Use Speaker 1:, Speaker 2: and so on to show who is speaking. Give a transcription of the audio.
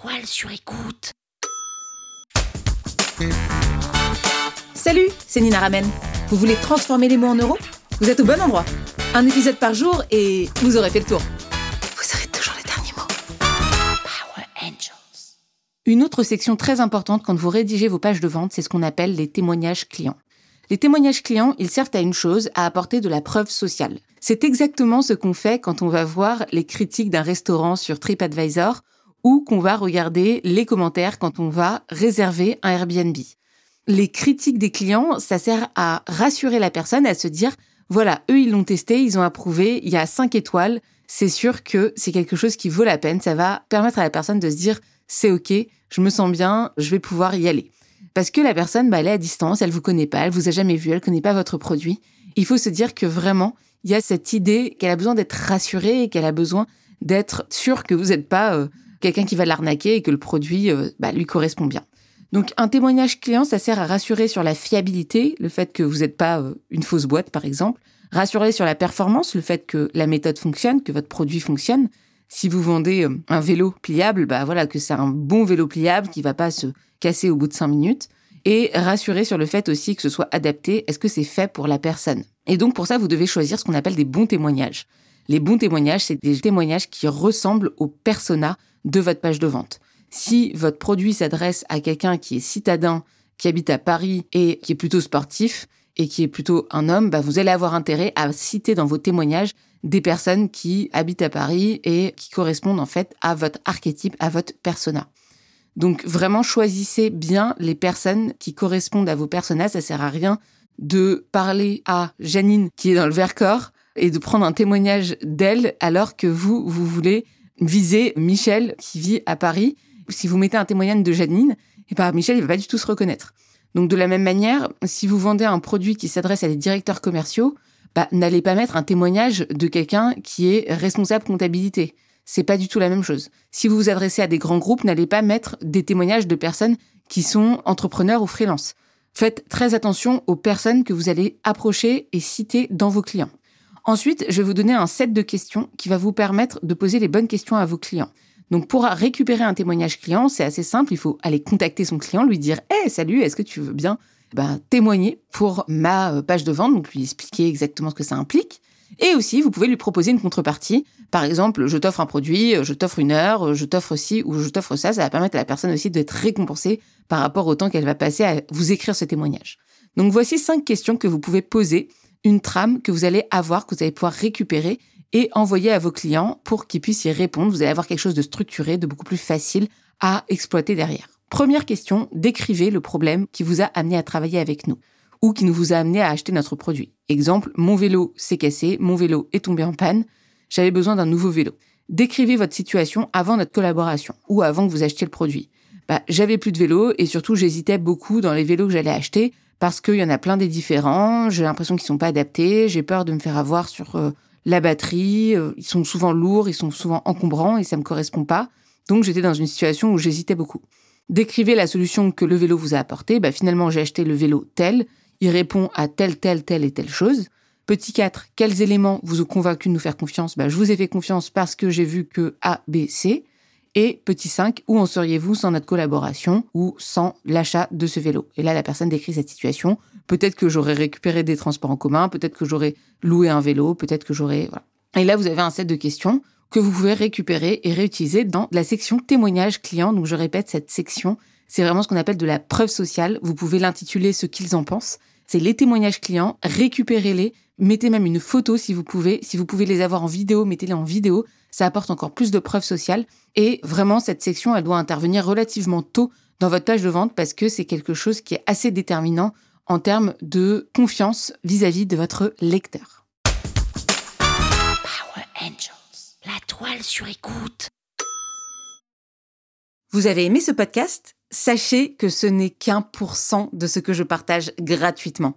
Speaker 1: toile sur écoute.
Speaker 2: Salut, c'est Nina Ramen. Vous voulez transformer les mots en euros? Vous êtes au bon endroit. Un épisode par jour et vous aurez fait le tour. Vous aurez toujours les derniers mots.
Speaker 1: Power Angels.
Speaker 2: Une autre section très importante quand vous rédigez vos pages de vente, c'est ce qu'on appelle les témoignages clients. Les témoignages clients, ils servent à une chose, à apporter de la preuve sociale. C'est exactement ce qu'on fait quand on va voir les critiques d'un restaurant sur TripAdvisor qu'on va regarder les commentaires quand on va réserver un Airbnb. Les critiques des clients, ça sert à rassurer la personne, à se dire, voilà, eux, ils l'ont testé, ils ont approuvé, il y a cinq étoiles, c'est sûr que c'est quelque chose qui vaut la peine, ça va permettre à la personne de se dire, c'est ok, je me sens bien, je vais pouvoir y aller. Parce que la personne, bah, elle est à distance, elle vous connaît pas, elle vous a jamais vu, elle connaît pas votre produit. Il faut se dire que vraiment, il y a cette idée qu'elle a besoin d'être rassurée et qu'elle a besoin d'être sûre que vous n'êtes pas euh, quelqu'un qui va l'arnaquer et que le produit euh, bah, lui correspond bien. Donc un témoignage client, ça sert à rassurer sur la fiabilité, le fait que vous n'êtes pas euh, une fausse boîte par exemple, rassurer sur la performance, le fait que la méthode fonctionne, que votre produit fonctionne. Si vous vendez euh, un vélo pliable, bah voilà que c'est un bon vélo pliable qui va pas se casser au bout de cinq minutes. Et rassurer sur le fait aussi que ce soit adapté, est-ce que c'est fait pour la personne? Et donc pour ça, vous devez choisir ce qu'on appelle des bons témoignages. Les bons témoignages, c'est des témoignages qui ressemblent au persona de votre page de vente. Si votre produit s'adresse à quelqu'un qui est citadin, qui habite à Paris et qui est plutôt sportif et qui est plutôt un homme, bah vous allez avoir intérêt à citer dans vos témoignages des personnes qui habitent à Paris et qui correspondent en fait à votre archétype, à votre persona. Donc vraiment choisissez bien les personnes qui correspondent à vos personas. Ça sert à rien de parler à Janine qui est dans le Vercors et de prendre un témoignage d'elle alors que vous, vous voulez viser Michel qui vit à Paris. Si vous mettez un témoignage de Janine, et pas Michel, il va pas du tout se reconnaître. Donc de la même manière, si vous vendez un produit qui s'adresse à des directeurs commerciaux, bah, n'allez pas mettre un témoignage de quelqu'un qui est responsable comptabilité. C'est pas du tout la même chose. Si vous vous adressez à des grands groupes, n'allez pas mettre des témoignages de personnes qui sont entrepreneurs ou freelance. Faites très attention aux personnes que vous allez approcher et citer dans vos clients. Ensuite, je vais vous donner un set de questions qui va vous permettre de poser les bonnes questions à vos clients. Donc pour récupérer un témoignage client, c'est assez simple, il faut aller contacter son client, lui dire "Hey, salut, est-ce que tu veux bien ben, témoigner pour ma euh, page de vente, donc lui expliquer exactement ce que ça implique. Et aussi, vous pouvez lui proposer une contrepartie. Par exemple, je t'offre un produit, je t'offre une heure, je t'offre ci ou je t'offre ça. Ça va permettre à la personne aussi d'être récompensée par rapport au temps qu'elle va passer à vous écrire ce témoignage. Donc voici cinq questions que vous pouvez poser une trame que vous allez avoir, que vous allez pouvoir récupérer et envoyer à vos clients pour qu'ils puissent y répondre. Vous allez avoir quelque chose de structuré, de beaucoup plus facile à exploiter derrière. Première question, décrivez le problème qui vous a amené à travailler avec nous ou qui nous vous a amené à acheter notre produit. Exemple, mon vélo s'est cassé, mon vélo est tombé en panne, j'avais besoin d'un nouveau vélo. Décrivez votre situation avant notre collaboration ou avant que vous achetiez le produit. Bah, j'avais plus de vélo et surtout j'hésitais beaucoup dans les vélos que j'allais acheter parce qu'il y en a plein des différents. J'ai l'impression qu'ils sont pas adaptés. J'ai peur de me faire avoir sur euh, la batterie. Euh, ils sont souvent lourds, ils sont souvent encombrants et ça me correspond pas. Donc j'étais dans une situation où j'hésitais beaucoup. Décrivez la solution que le vélo vous a apportée. Bah, finalement, j'ai acheté le vélo tel. Il répond à telle, telle, telle et telle chose. Petit 4, quels éléments vous ont convaincu de nous faire confiance? Bah, Je vous ai fait confiance parce que j'ai vu que A, B, C. Et petit 5, où en seriez-vous sans notre collaboration ou sans l'achat de ce vélo? Et là, la personne décrit cette situation. Peut-être que j'aurais récupéré des transports en commun, peut-être que j'aurais loué un vélo, peut-être que j'aurais... Et là, vous avez un set de questions que vous pouvez récupérer et réutiliser dans la section témoignage client. Donc, je répète, cette section, c'est vraiment ce qu'on appelle de la preuve sociale. Vous pouvez l'intituler ce qu'ils en pensent. C'est les témoignages clients. Récupérez-les. Mettez même une photo si vous pouvez. Si vous pouvez les avoir en vidéo, mettez-les en vidéo ça apporte encore plus de preuves sociales. Et vraiment, cette section, elle doit intervenir relativement tôt dans votre page de vente parce que c'est quelque chose qui est assez déterminant en termes de confiance vis-à-vis de votre lecteur.
Speaker 1: Power Angels, la toile sur écoute.
Speaker 2: Vous avez aimé ce podcast? Sachez que ce n'est qu'un pour cent de ce que je partage gratuitement.